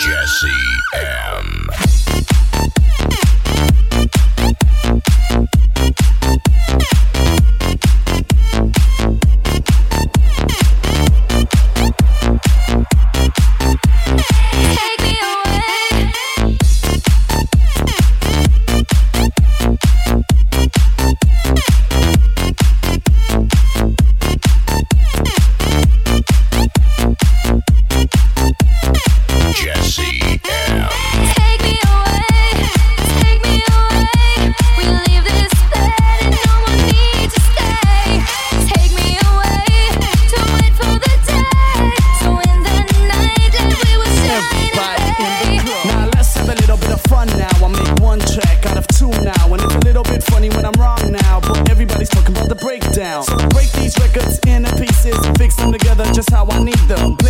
Jesse. mix them together just how I need them. Play